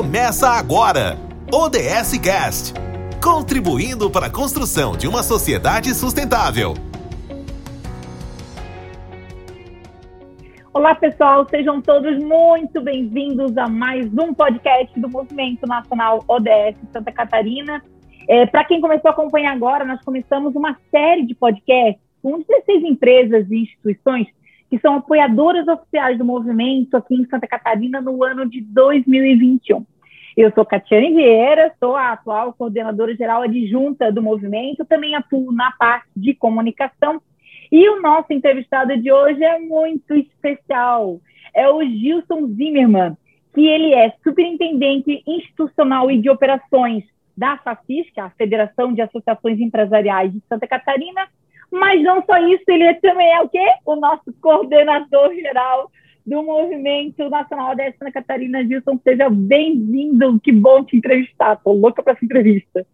Começa agora! ODS Cast contribuindo para a construção de uma sociedade sustentável. Olá, pessoal, sejam todos muito bem-vindos a mais um podcast do Movimento Nacional ODS Santa Catarina. É, para quem começou a acompanhar agora, nós começamos uma série de podcasts com 16 empresas e instituições que são apoiadoras oficiais do movimento aqui em Santa Catarina no ano de 2021. Eu sou Catiane Vieira, sou a atual coordenadora geral adjunta do movimento, também atuo na parte de comunicação. E o nosso entrevistado de hoje é muito especial. É o Gilson Zimmermann, que ele é superintendente institucional e de operações da FACISC, a Federação de Associações Empresariais de Santa Catarina, mas não só isso, ele também é o quê? O nosso coordenador geral do Movimento Nacional da Santa Catarina. Gilson, seja bem-vindo. Que bom te entrevistar. Estou louca para essa entrevista.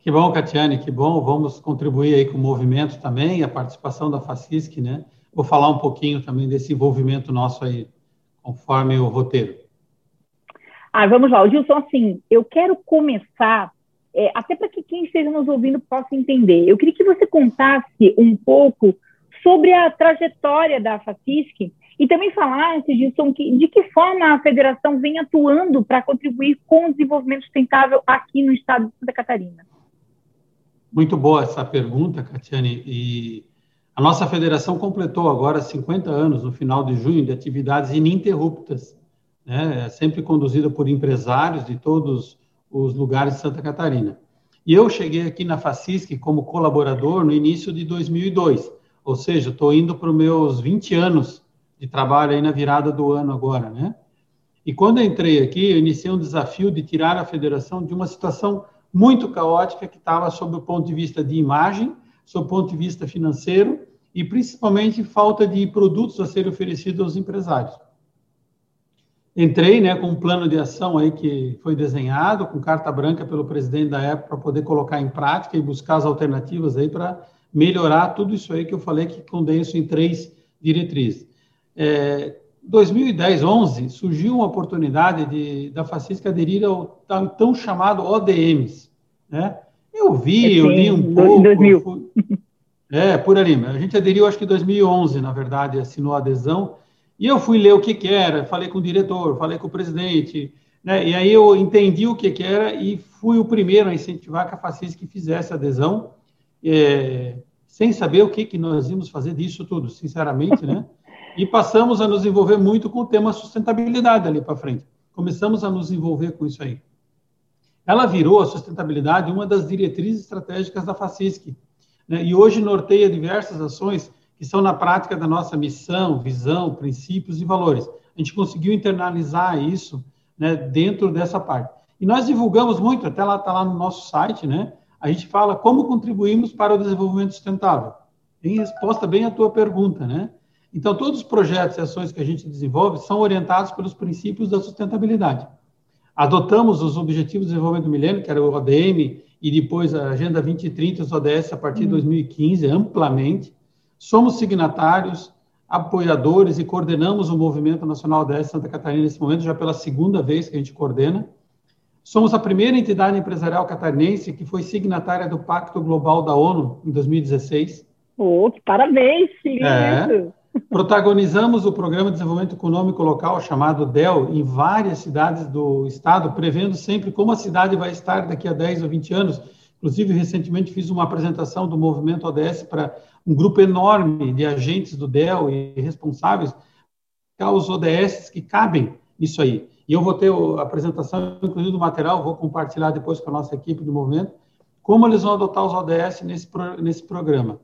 Que bom, Catiane, que bom. Vamos contribuir aí com o movimento também, a participação da FACISC, né? Vou falar um pouquinho também desse envolvimento nosso aí, conforme o roteiro. Ah, vamos lá. Gilson, assim, eu quero começar é, até para que quem esteja nos ouvindo possa entender. Eu queria que você contasse um pouco sobre a trajetória da FACISC e também falasse disso, de que forma a federação vem atuando para contribuir com o desenvolvimento sustentável aqui no estado de Santa Catarina. Muito boa essa pergunta, Catiane. E a nossa federação completou agora 50 anos, no final de junho, de atividades ininterruptas, né? sempre conduzida por empresários de todos os lugares de Santa Catarina. E eu cheguei aqui na FACISC como colaborador no início de 2002, ou seja, estou indo para os meus 20 anos de trabalho aí na virada do ano agora, né? E quando entrei aqui, eu iniciei um desafio de tirar a federação de uma situação muito caótica que estava sob o ponto de vista de imagem, sob o ponto de vista financeiro e principalmente falta de produtos a serem oferecidos aos empresários entrei né, com um plano de ação aí que foi desenhado, com carta branca pelo presidente da época, para poder colocar em prática e buscar as alternativas aí para melhorar tudo isso aí que eu falei, que condenso em três diretrizes. É, 2010, 11, surgiu uma oportunidade de, da Facisca aderir ao tão, tão chamado ODMs. Né? Eu vi, eu li um pouco. 2000. Fui, é, por ali. A gente aderiu, acho que em 2011, na verdade, assinou a adesão. E eu fui ler o que, que era, falei com o diretor, falei com o presidente, né? e aí eu entendi o que, que era e fui o primeiro a incentivar que a Facisc fizesse adesão, é, sem saber o que, que nós íamos fazer disso tudo, sinceramente, né? E passamos a nos envolver muito com o tema sustentabilidade ali para frente. Começamos a nos envolver com isso aí. Ela virou a sustentabilidade uma das diretrizes estratégicas da Facisc, né? e hoje norteia diversas ações que são na prática da nossa missão, visão, princípios e valores. A gente conseguiu internalizar isso né, dentro dessa parte. E nós divulgamos muito, até lá está lá no nosso site, né? A gente fala como contribuímos para o desenvolvimento sustentável. Em resposta bem à tua pergunta, né? Então, todos os projetos e ações que a gente desenvolve são orientados pelos princípios da sustentabilidade. Adotamos os Objetivos de Desenvolvimento do Milênio, que era o ODM, e depois a Agenda 2030, os ODS, a partir de 2015, uhum. amplamente. Somos signatários, apoiadores e coordenamos o Movimento Nacional da Santa Catarina nesse momento, já pela segunda vez que a gente coordena. Somos a primeira entidade empresarial catarinense que foi signatária do Pacto Global da ONU em 2016. Oh, parabéns, filho! É. Protagonizamos o Programa de Desenvolvimento Econômico Local, chamado DEL, em várias cidades do estado, prevendo sempre como a cidade vai estar daqui a 10 ou 20 anos. Inclusive, recentemente fiz uma apresentação do movimento ODS para um grupo enorme de agentes do DEL e responsáveis, os ODS que cabem nisso aí. E eu vou ter a apresentação, inclusive, do material, vou compartilhar depois com a nossa equipe do movimento, como eles vão adotar os ODS nesse, nesse programa.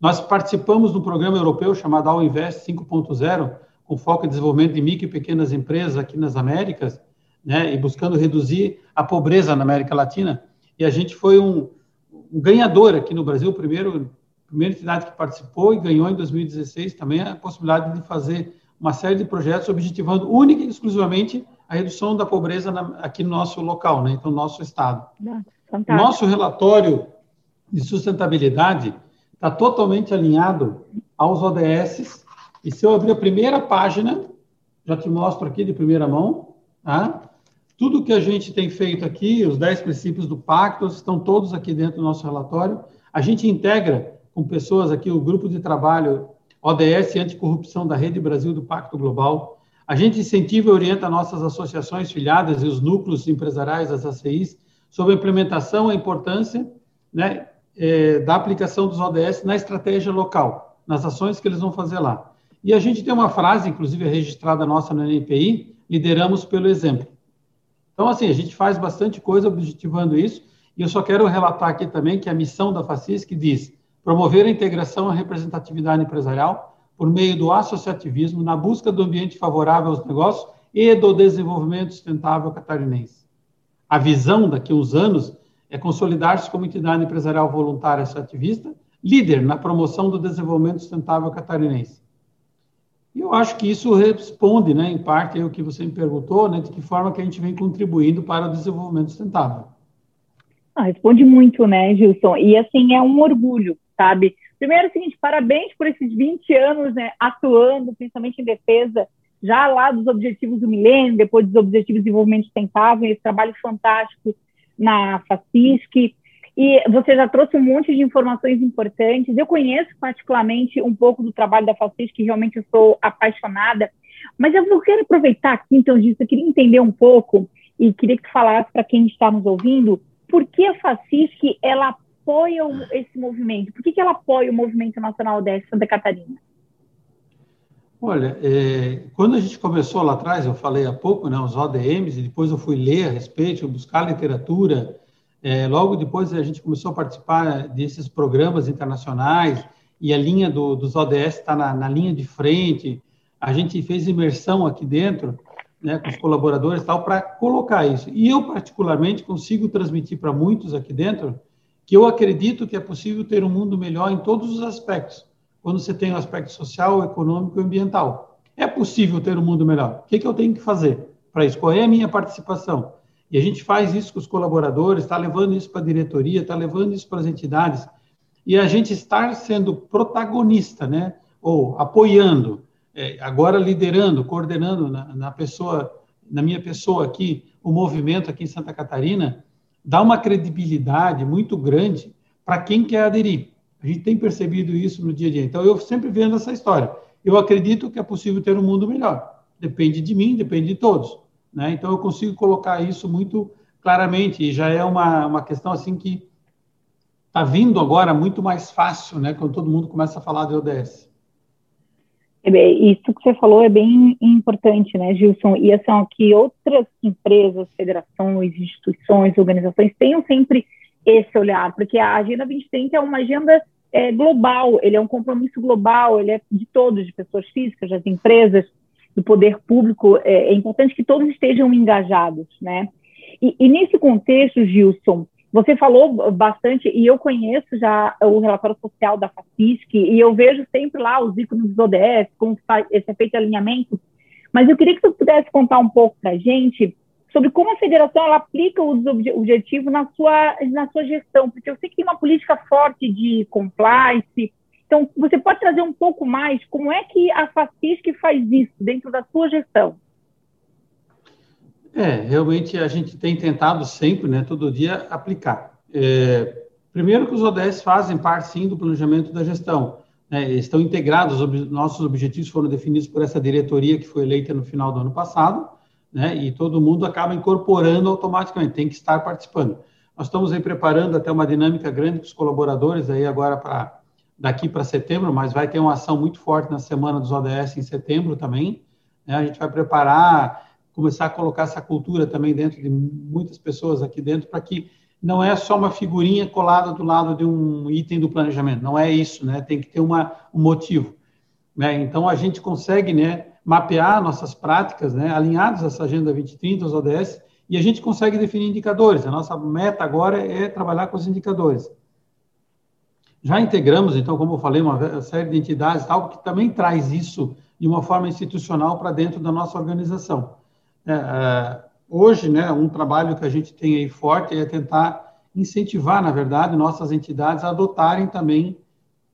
Nós participamos do programa europeu chamado All Invest 5.0, com foco em desenvolvimento de micro e pequenas empresas aqui nas Américas, né, e buscando reduzir a pobreza na América Latina. E a gente foi um, um ganhador aqui no Brasil, primeiro primeira entidade que participou e ganhou em 2016 também a possibilidade de fazer uma série de projetos objetivando única e exclusivamente a redução da pobreza na, aqui no nosso local, né? então, no nosso estado. Fantástico. Nosso relatório de sustentabilidade está totalmente alinhado aos ODS, e se eu abrir a primeira página, já te mostro aqui de primeira mão, tá? Tudo que a gente tem feito aqui, os 10 princípios do pacto, estão todos aqui dentro do nosso relatório. A gente integra com pessoas aqui o grupo de trabalho ODS Anticorrupção da Rede Brasil do Pacto Global. A gente incentiva e orienta nossas associações filiadas e os núcleos empresariais das ACIs sobre a implementação e a importância né, é, da aplicação dos ODS na estratégia local, nas ações que eles vão fazer lá. E a gente tem uma frase, inclusive registrada nossa no NPI, lideramos pelo exemplo. Então, assim, a gente faz bastante coisa objetivando isso, e eu só quero relatar aqui também que a missão da FACISC diz promover a integração e representatividade empresarial por meio do associativismo na busca do ambiente favorável aos negócios e do desenvolvimento sustentável catarinense. A visão daqui a uns anos é consolidar-se como entidade empresarial voluntária associativista, líder na promoção do desenvolvimento sustentável catarinense. E eu acho que isso responde, né, em parte, o que você me perguntou, né, de que forma que a gente vem contribuindo para o desenvolvimento sustentável. Ah, responde muito, né, Gilson? E, assim, é um orgulho, sabe? Primeiro, é o seguinte, parabéns por esses 20 anos né, atuando, principalmente em defesa, já lá dos Objetivos do Milênio, depois dos Objetivos de Desenvolvimento Sustentável, esse trabalho fantástico na FACISC. E você já trouxe um monte de informações importantes. Eu conheço particularmente um pouco do trabalho da FACISC, que realmente eu sou apaixonada. Mas eu quero aproveitar aqui, então, disso, eu queria entender um pouco e queria que tu falasse para quem está nos ouvindo, por que a FACISC ela apoia esse movimento? Por que, que ela apoia o Movimento Nacional de Santa Catarina? Olha, é, quando a gente começou lá atrás, eu falei há pouco, né, os ODMs, e depois eu fui ler a respeito, buscar literatura, é, logo depois a gente começou a participar desses programas internacionais e a linha do, dos ODS está na, na, linha de frente. A gente fez imersão aqui dentro, né, com os colaboradores tal, para colocar isso. E eu, particularmente, consigo transmitir para muitos aqui dentro que eu acredito que é possível ter um mundo melhor em todos os aspectos, quando você tem o aspecto social, econômico e ambiental. É possível ter um mundo melhor. O que, que eu tenho que fazer para isso? Qual é a minha participação? E a gente faz isso com os colaboradores, está levando isso para a diretoria, está levando isso para as entidades, e a gente está sendo protagonista, né? Ou apoiando, é, agora liderando, coordenando na, na, pessoa, na minha pessoa aqui, o movimento aqui em Santa Catarina, dá uma credibilidade muito grande para quem quer aderir. A gente tem percebido isso no dia a dia. Então, eu sempre vendo essa história. Eu acredito que é possível ter um mundo melhor. Depende de mim, depende de todos. Né? Então, eu consigo colocar isso muito claramente, e já é uma, uma questão assim que está vindo agora muito mais fácil, né, quando todo mundo começa a falar de ODS. É isso que você falou é bem importante, né, Gilson? E assim, que outras empresas, federações, instituições, organizações tenham sempre esse olhar, porque a Agenda 2030 é uma agenda é, global, ele é um compromisso global, ele é de todos, de pessoas físicas, das empresas, do poder público, é, é importante que todos estejam engajados, né? E, e, nesse contexto, Gilson, você falou bastante, e eu conheço já o relatório social da FACISC, e eu vejo sempre lá os ícones dos ODS, como esse efeito de alinhamento, mas eu queria que você pudesse contar um pouco para a gente sobre como a federação ela aplica os objetivos na sua, na sua gestão, porque eu sei que tem uma política forte de compliance, então, você pode trazer um pouco mais como é que a FACISC faz isso dentro da sua gestão? É, realmente a gente tem tentado sempre, né, todo dia, aplicar. É, primeiro que os ODS fazem parte, sim, do planejamento da gestão. Né, estão integrados, os nossos objetivos foram definidos por essa diretoria que foi eleita no final do ano passado, né, e todo mundo acaba incorporando automaticamente, tem que estar participando. Nós estamos aí preparando até uma dinâmica grande com os colaboradores aí agora para daqui para setembro, mas vai ter uma ação muito forte na semana dos ODS em setembro também. Né? A gente vai preparar, começar a colocar essa cultura também dentro de muitas pessoas aqui dentro, para que não é só uma figurinha colada do lado de um item do planejamento, não é isso, né? Tem que ter uma, um motivo. Né? Então a gente consegue, né, mapear nossas práticas, né, alinhadas essa agenda 2030, os ODS, e a gente consegue definir indicadores. A nossa meta agora é trabalhar com os indicadores. Já integramos, então, como eu falei, uma série de entidades, algo que também traz isso de uma forma institucional para dentro da nossa organização. É, é, hoje, né, um trabalho que a gente tem aí forte é tentar incentivar, na verdade, nossas entidades a adotarem também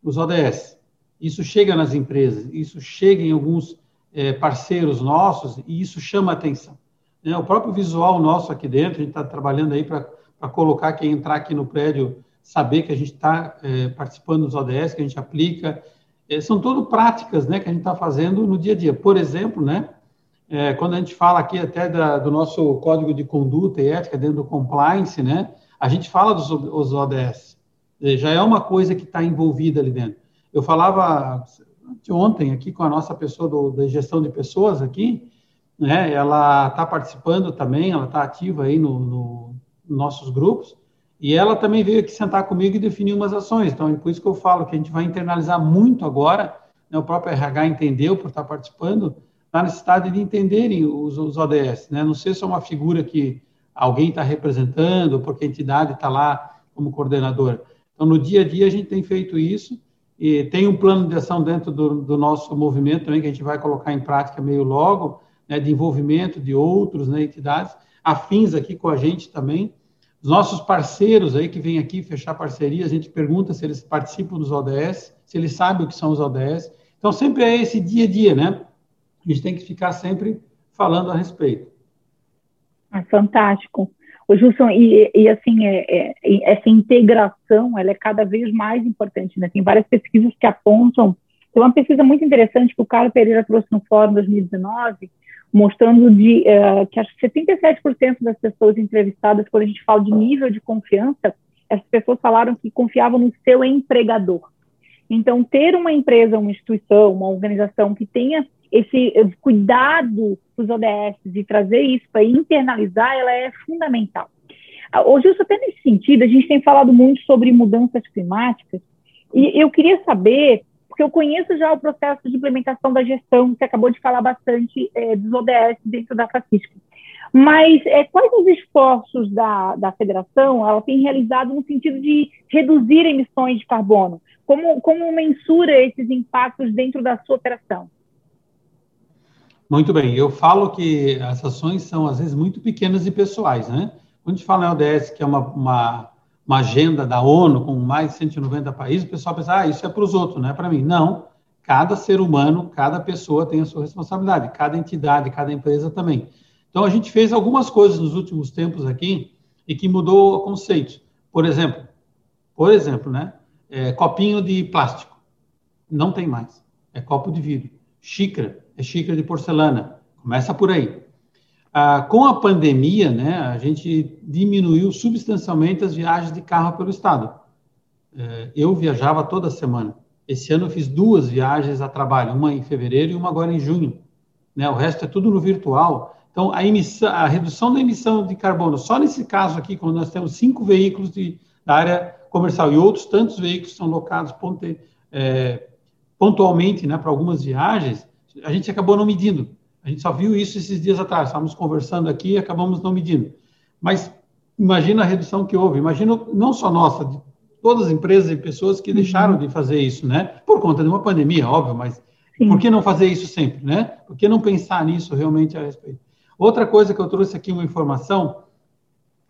os ODS. Isso chega nas empresas, isso chega em alguns é, parceiros nossos e isso chama atenção. Né? O próprio visual nosso aqui dentro, a gente está trabalhando aí para colocar quem entrar aqui no prédio, saber que a gente está é, participando dos ODS, que a gente aplica. É, são tudo práticas né, que a gente está fazendo no dia a dia. Por exemplo, né, é, quando a gente fala aqui até da, do nosso código de conduta e ética dentro do compliance, né, a gente fala dos, ODS. É, já é uma coisa que está envolvida ali dentro. Eu falava ontem aqui com a nossa pessoa do, da gestão de pessoas aqui, né? Ela está participando também, ela está ativa aí no, no, nos nossos grupos, e ela também veio aqui sentar comigo e definir umas ações. Então, é por isso que eu falo que a gente vai internalizar muito agora, né? o próprio RH entendeu por estar participando, na necessidade de entenderem os, os ODS, né? Não ser só uma figura que alguém está representando, porque a entidade está lá como coordenadora. Então, no dia a dia, a gente tem feito isso, e tem um plano de ação dentro do, do nosso movimento também, que a gente vai colocar em prática meio logo, né, de envolvimento de outros né, entidades afins aqui com a gente também. Os nossos parceiros aí que vêm aqui fechar parceria, a gente pergunta se eles participam dos ODS, se eles sabem o que são os ODS. Então, sempre é esse dia a dia, né? A gente tem que ficar sempre falando a respeito. É fantástico. O Gilson, e, e assim, é, é, essa integração, ela é cada vez mais importante, né? Tem várias pesquisas que apontam, tem uma pesquisa muito interessante que o Carlos Pereira trouxe no Fórum 2019, mostrando de, uh, que acho que 77% das pessoas entrevistadas, quando a gente fala de nível de confiança, essas pessoas falaram que confiavam no seu empregador. Então, ter uma empresa, uma instituição, uma organização que tenha esse cuidado com os ODS e trazer isso para internalizar, ela é fundamental. Hoje, ah, até nesse sentido, a gente tem falado muito sobre mudanças climáticas, e eu queria saber porque eu conheço já o processo de implementação da gestão, você acabou de falar bastante é, dos ODS dentro da FACISC. Mas é, quais os esforços da, da federação ela tem realizado no sentido de reduzir emissões de carbono? Como, como mensura esses impactos dentro da sua operação? Muito bem, eu falo que as ações são às vezes muito pequenas e pessoais, né? Quando a gente fala em ODS, que é uma, uma uma agenda da ONU com mais de 190 países, o pessoal pensa, ah, isso é para os outros, não é para mim. Não, cada ser humano, cada pessoa tem a sua responsabilidade, cada entidade, cada empresa também. Então, a gente fez algumas coisas nos últimos tempos aqui e que mudou o conceito. Por exemplo, por exemplo, né, é, copinho de plástico, não tem mais, é copo de vidro. Xícara, é xícara de porcelana, começa por aí. Ah, com a pandemia, né, a gente diminuiu substancialmente as viagens de carro pelo estado. É, eu viajava toda semana. Esse ano eu fiz duas viagens a trabalho, uma em fevereiro e uma agora em junho. Né, o resto é tudo no virtual. Então, a, emissão, a redução da emissão de carbono, só nesse caso aqui, quando nós temos cinco veículos de, da área comercial e outros tantos veículos são locados ponte, é, pontualmente né, para algumas viagens, a gente acabou não medindo. A gente só viu isso esses dias atrás, estávamos conversando aqui e acabamos não medindo. Mas imagina a redução que houve, imagina não só nossa, de todas as empresas e pessoas que deixaram uhum. de fazer isso, né? Por conta de uma pandemia, óbvio, mas Sim. por que não fazer isso sempre, né? Por que não pensar nisso realmente a respeito? Outra coisa que eu trouxe aqui uma informação,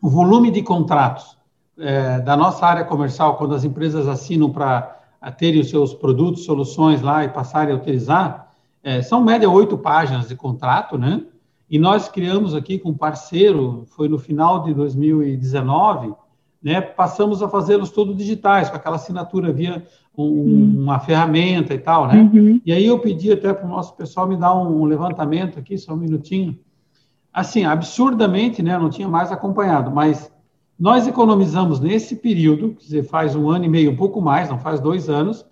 o volume de contratos é, da nossa área comercial, quando as empresas assinam para terem os seus produtos, soluções lá e passarem a utilizar, é, são média oito páginas de contrato, né? E nós criamos aqui com um parceiro, foi no final de 2019, né? Passamos a fazê-los todos digitais, com aquela assinatura via um, uhum. uma ferramenta e tal, né? Uhum. E aí eu pedi até para o nosso pessoal me dar um levantamento aqui, só um minutinho. Assim, absurdamente, né? Não tinha mais acompanhado, mas nós economizamos nesse período, quer dizer, faz um ano e meio, um pouco mais, não faz dois anos,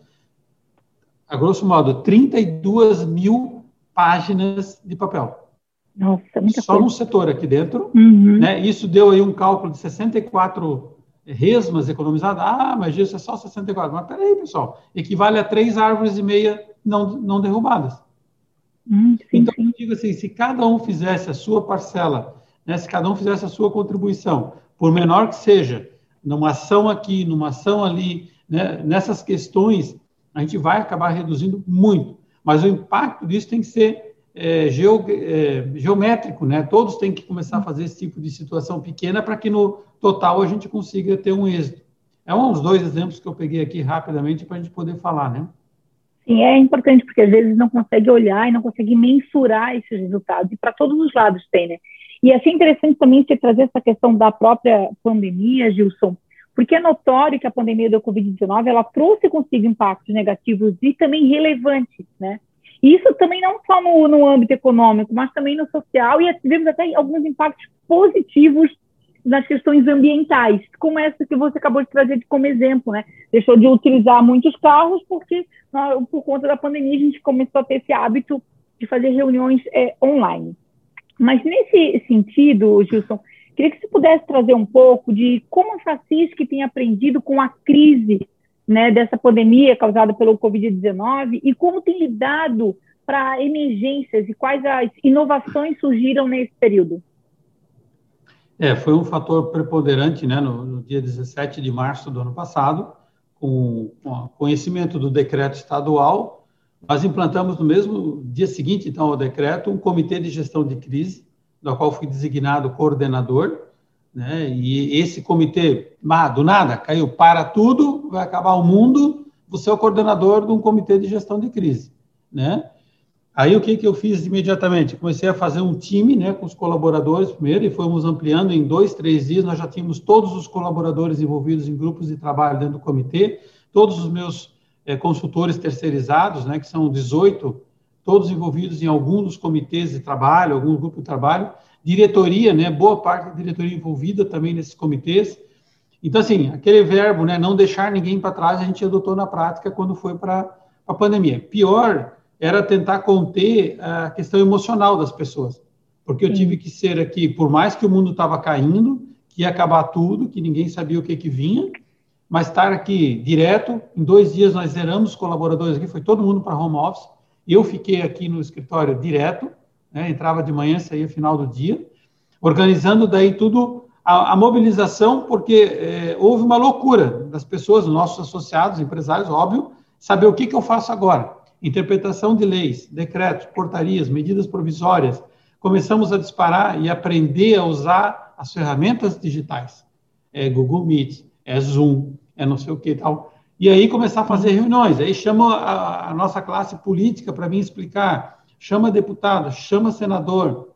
a grosso modo, 32 mil páginas de papel. Nossa, muita Só coisa. no setor aqui dentro. Uhum. Né? Isso deu aí um cálculo de 64 resmas economizadas. Ah, mas isso é só 64. Mas peraí, pessoal, equivale a três árvores e meia não, não derrubadas. Hum, sim, então, sim. eu digo assim, se cada um fizesse a sua parcela, né, se cada um fizesse a sua contribuição, por menor que seja, numa ação aqui, numa ação ali, né, nessas questões a gente vai acabar reduzindo muito. Mas o impacto disso tem que ser é, geo, é, geométrico, né? Todos têm que começar a fazer esse tipo de situação pequena para que no total a gente consiga ter um êxito. É um dos dois exemplos que eu peguei aqui rapidamente para a gente poder falar, né? Sim, é importante, porque às vezes não consegue olhar e não consegue mensurar esses resultados. E para todos os lados tem, né? E achei interessante também você trazer essa questão da própria pandemia, Gilson, porque é notório que a pandemia da Covid-19 ela trouxe consigo impactos negativos e também relevantes, né? E isso também não só no, no âmbito econômico, mas também no social, e tivemos até alguns impactos positivos nas questões ambientais, como essa que você acabou de trazer como exemplo, né? Deixou de utilizar muitos carros porque por conta da pandemia a gente começou a ter esse hábito de fazer reuniões é, online. Mas nesse sentido, Gilson, queria que você pudesse trazer um pouco de como a Facisc tem aprendido com a crise né, dessa pandemia causada pelo Covid-19 e como tem lidado para emergências e quais as inovações surgiram nesse período. É, foi um fator preponderante, né, no, no dia 17 de março do ano passado, com, com conhecimento do decreto estadual, nós implantamos no mesmo dia seguinte, então, ao decreto, um comitê de gestão de crise, do qual fui designado coordenador, né, e esse comitê, ah, do nada, caiu, para tudo, vai acabar o mundo, você é o coordenador de um comitê de gestão de crise, né, Aí o que, que eu fiz imediatamente? Comecei a fazer um time né, com os colaboradores primeiro e fomos ampliando em dois, três dias. Nós já tínhamos todos os colaboradores envolvidos em grupos de trabalho dentro do comitê, todos os meus é, consultores terceirizados, né, que são 18, todos envolvidos em algum dos comitês de trabalho, algum grupo de trabalho, diretoria, né, boa parte da diretoria envolvida também nesses comitês. Então, assim, aquele verbo, né, não deixar ninguém para trás, a gente adotou na prática quando foi para a pandemia. Pior era tentar conter a questão emocional das pessoas. Porque eu tive que ser aqui, por mais que o mundo estava caindo, que ia acabar tudo, que ninguém sabia o que, que vinha, mas estar aqui direto, em dois dias nós zeramos os colaboradores aqui, foi todo mundo para home office, eu fiquei aqui no escritório direto, né, entrava de manhã, saía final do dia, organizando daí tudo, a, a mobilização, porque é, houve uma loucura das pessoas, nossos associados, empresários, óbvio, saber o que, que eu faço agora interpretação de leis, decretos, portarias, medidas provisórias, começamos a disparar e aprender a usar as ferramentas digitais. É Google Meet, é Zoom, é não sei o que tal. E aí começar a fazer reuniões. Aí chama a, a nossa classe política para vir explicar, chama deputado, chama senador,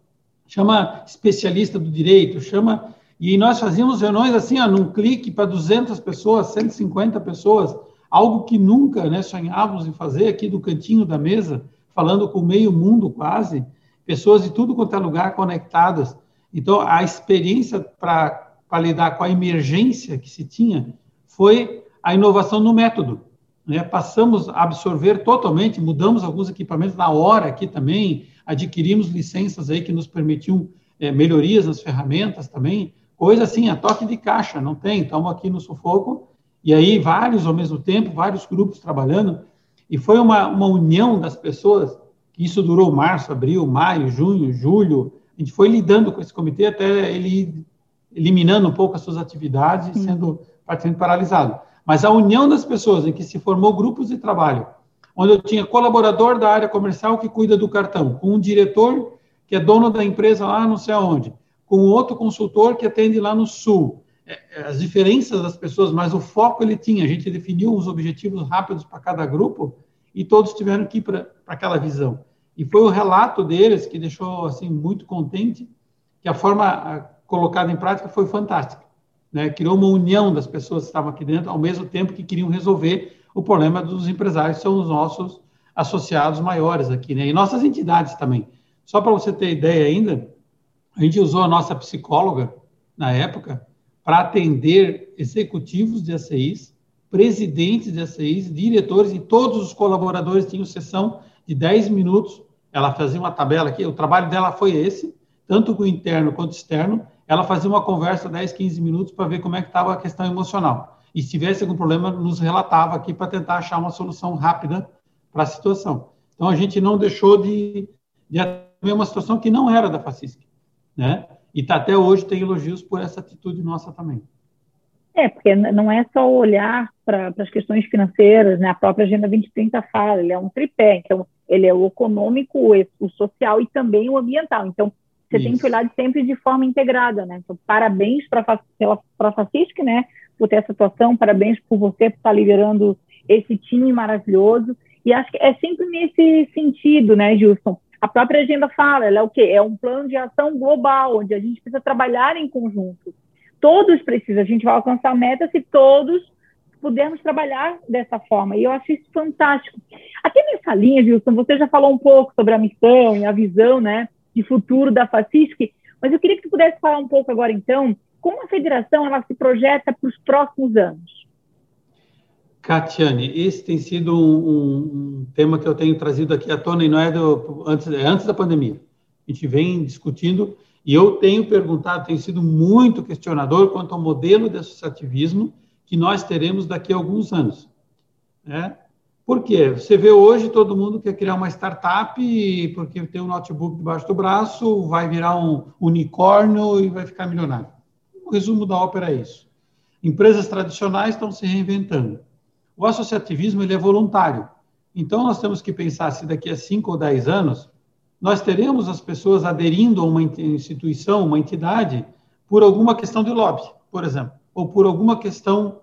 chama especialista do direito, chama. E nós fazíamos reuniões assim, ó, num clique para 200 pessoas, 150 pessoas algo que nunca né, sonhávamos em fazer aqui do cantinho da mesa, falando com meio mundo quase, pessoas de tudo quanto é lugar conectadas. Então, a experiência para lidar com a emergência que se tinha foi a inovação no método. Né? Passamos a absorver totalmente, mudamos alguns equipamentos na hora aqui também, adquirimos licenças aí que nos permitiam é, melhorias nas ferramentas também, coisa assim, a toque de caixa, não tem, estamos aqui no sufoco, e aí vários ao mesmo tempo, vários grupos trabalhando, e foi uma, uma união das pessoas, que isso durou março, abril, maio, junho, julho, a gente foi lidando com esse comitê até ele eliminando um pouco as suas atividades e sendo praticamente paralisado. Mas a união das pessoas em que se formou grupos de trabalho, onde eu tinha colaborador da área comercial que cuida do cartão, com um diretor que é dono da empresa lá não sei aonde, com outro consultor que atende lá no sul, é, é, as diferenças das pessoas, mas o foco ele tinha. A gente definiu os objetivos rápidos para cada grupo e todos tiveram que ir para aquela visão. E foi o relato deles que deixou assim muito contente que a forma colocada em prática foi fantástica. Né? Criou uma união das pessoas que estavam aqui dentro, ao mesmo tempo que queriam resolver o problema dos empresários, que são os nossos associados maiores aqui, né? E nossas entidades também. Só para você ter ideia ainda, a gente usou a nossa psicóloga na época para atender executivos de ACIs, presidentes de ACIs, diretores e todos os colaboradores tinham sessão de 10 minutos. Ela fazia uma tabela aqui, o trabalho dela foi esse, tanto com o interno quanto externo. Ela fazia uma conversa 10, 15 minutos para ver como é que estava a questão emocional. E se tivesse algum problema, nos relatava aqui para tentar achar uma solução rápida para a situação. Então, a gente não deixou de, de atender uma situação que não era da FACISC, né? E tá, até hoje tem elogios por essa atitude nossa também. É, porque não é só olhar para as questões financeiras, né? A própria Agenda 2030 fala, ele é um tripé, então ele é o econômico, o social e também o ambiental. Então, você Isso. tem que olhar sempre de forma integrada, né? Então, parabéns para a Facisc, né? Por ter essa atuação, parabéns por você por estar liderando esse time maravilhoso. E acho que é sempre nesse sentido, né, Gilson? A própria agenda fala, ela é o quê? É um plano de ação global, onde a gente precisa trabalhar em conjunto. Todos precisam, a gente vai alcançar a meta se todos pudermos trabalhar dessa forma. E eu acho isso fantástico. Até nessa linha, Wilson, você já falou um pouco sobre a missão e a visão né, de futuro da FACISC, mas eu queria que você pudesse falar um pouco agora, então, como a federação ela se projeta para os próximos anos. Catiane, esse tem sido um, um, tema que eu tenho trazido aqui à tona e não é do, antes, é antes da pandemia. A gente vem discutindo e eu tenho perguntado, tenho sido muito questionador quanto ao modelo de associativismo que nós teremos daqui a alguns anos. Né? Por quê? Você vê hoje todo mundo quer criar uma startup porque tem um notebook debaixo do braço, vai virar um unicórnio e vai ficar milionário. O resumo da ópera é isso. Empresas tradicionais estão se reinventando. O associativismo ele é voluntário. Então, nós temos que pensar se daqui a 5 ou 10 anos nós teremos as pessoas aderindo a uma instituição, uma entidade, por alguma questão de lobby, por exemplo, ou por alguma questão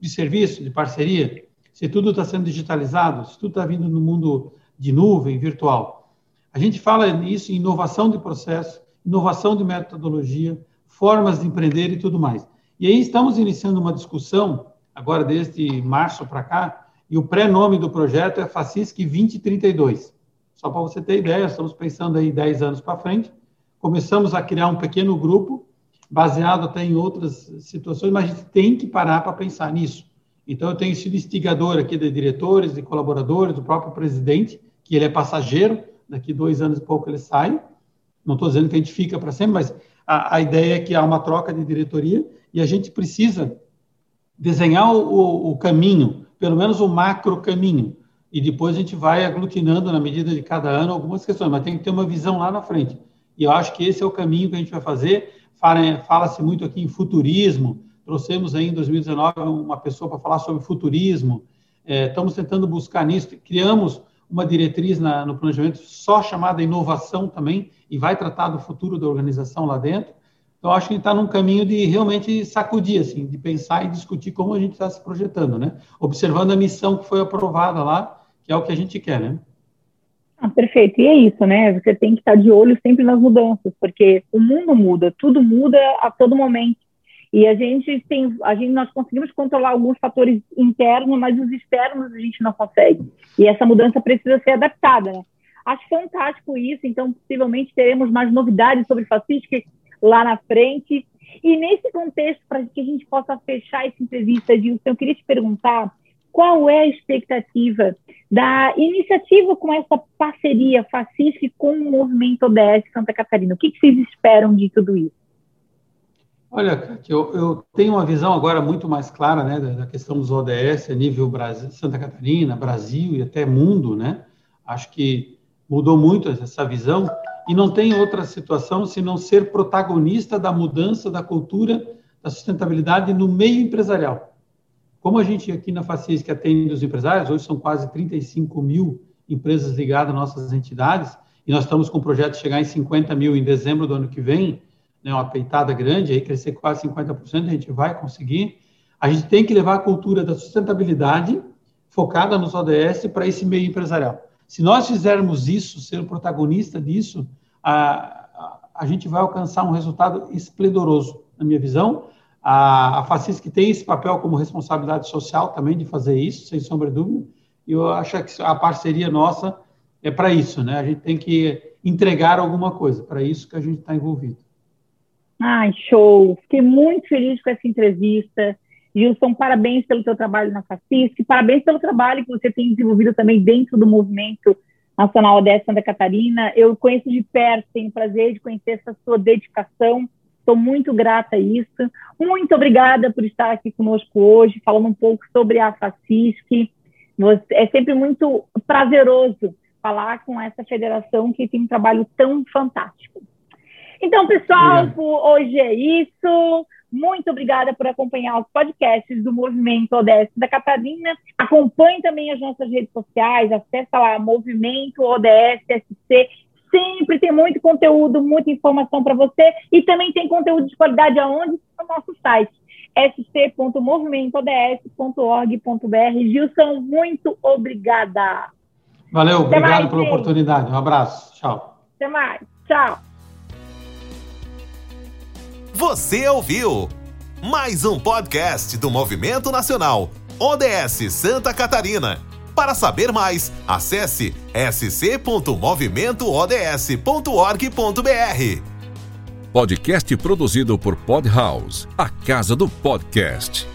de serviço, de parceria, se tudo está sendo digitalizado, se tudo está vindo no mundo de nuvem, virtual. A gente fala nisso em inovação de processo, inovação de metodologia, formas de empreender e tudo mais. E aí estamos iniciando uma discussão agora desde março para cá, e o pré-nome do projeto é FACISC 2032. Só para você ter ideia, estamos pensando aí 10 anos para frente. Começamos a criar um pequeno grupo, baseado até em outras situações, mas a gente tem que parar para pensar nisso. Então, eu tenho sido instigador aqui de diretores, de colaboradores, do próprio presidente, que ele é passageiro, daqui dois anos e pouco ele sai. Não estou dizendo que a gente fica para sempre, mas a, a, ideia é que há uma troca de diretoria e a gente precisa desenhar o, o caminho, pelo menos o macro caminho, e depois a gente vai aglutinando na medida de cada ano algumas questões, mas tem que ter uma visão lá na frente. E eu acho que esse é o caminho que a gente vai fazer. Fala-se muito aqui em futurismo, trouxemos aí em 2019 uma pessoa para falar sobre futurismo, é, estamos tentando buscar nisso, criamos uma diretriz na, no planejamento só chamada inovação também, e vai tratar do futuro da organização lá dentro. Então, acho que está num caminho de realmente sacudir, assim, de pensar e discutir como a gente está se projetando, né? Observando a missão que foi aprovada lá, que é o que a gente quer, né? Ah, perfeito. E é isso, né? Você tem que estar de olho sempre nas mudanças, porque o mundo muda, tudo muda a todo momento. E a gente tem, a gente, nós conseguimos controlar alguns fatores internos, mas os externos a gente não consegue. E essa mudança precisa ser adaptada, né? Acho fantástico isso, então possivelmente teremos mais novidades sobre fascistas lá na frente. E nesse contexto, para que a gente possa fechar essa entrevista, Dilson, eu queria te perguntar qual é a expectativa da iniciativa com essa parceria fascista com o movimento ODS Santa Catarina? O que, que vocês esperam de tudo isso? Olha, eu, eu, tenho uma visão agora muito mais clara né, da, questão dos ODS a nível Brasil, Santa Catarina, Brasil e até mundo, né? Acho que mudou muito essa visão e não tem outra situação senão ser protagonista da mudança da cultura da sustentabilidade no meio empresarial. Como a gente aqui na Facis que atende os empresários, hoje são quase 35 mil empresas ligadas às nossas entidades, e nós estamos com o projeto de chegar em 50 mil em dezembro do ano que vem, né, uma peitada grande, aí crescer quase 50%, a gente vai conseguir. A gente tem que levar a cultura da sustentabilidade focada nos ODS para esse meio empresarial. Se nós fizermos isso, ser o protagonista disso, a, a, a gente vai alcançar um resultado esplendoroso, na minha visão. A, a Facisc tem esse papel como responsabilidade social também de fazer isso, sem sombra de dúvida. E eu acho que a parceria nossa é para isso, né? A gente tem que entregar alguma coisa, para isso que a gente está envolvido. Ai, show! Fiquei muito feliz com essa entrevista. Gilson, parabéns pelo teu trabalho na FACISC, parabéns pelo trabalho que você tem desenvolvido também dentro do movimento nacional ODS Santa Catarina. Eu conheço de perto, tenho o prazer de conhecer essa sua dedicação. Estou muito grata a isso. Muito obrigada por estar aqui conosco hoje, falando um pouco sobre a FACISC. É sempre muito prazeroso falar com essa federação que tem um trabalho tão fantástico. Então, pessoal, hoje é isso. Muito obrigada por acompanhar os podcasts do Movimento ODS da Catarina. Acompanhe também as nossas redes sociais, acessa lá Movimento ODS SC. Sempre tem muito conteúdo, muita informação para você e também tem conteúdo de qualidade aonde? No nosso site sc.movimentoods.org.br. Gilson, muito obrigada. Valeu, Até obrigado mais, pela gente. oportunidade. Um abraço. Tchau. Até mais. Tchau. Você ouviu mais um podcast do Movimento Nacional ODS Santa Catarina. Para saber mais, acesse sc.movimentoods.org.br. Podcast produzido por Podhouse, a casa do podcast.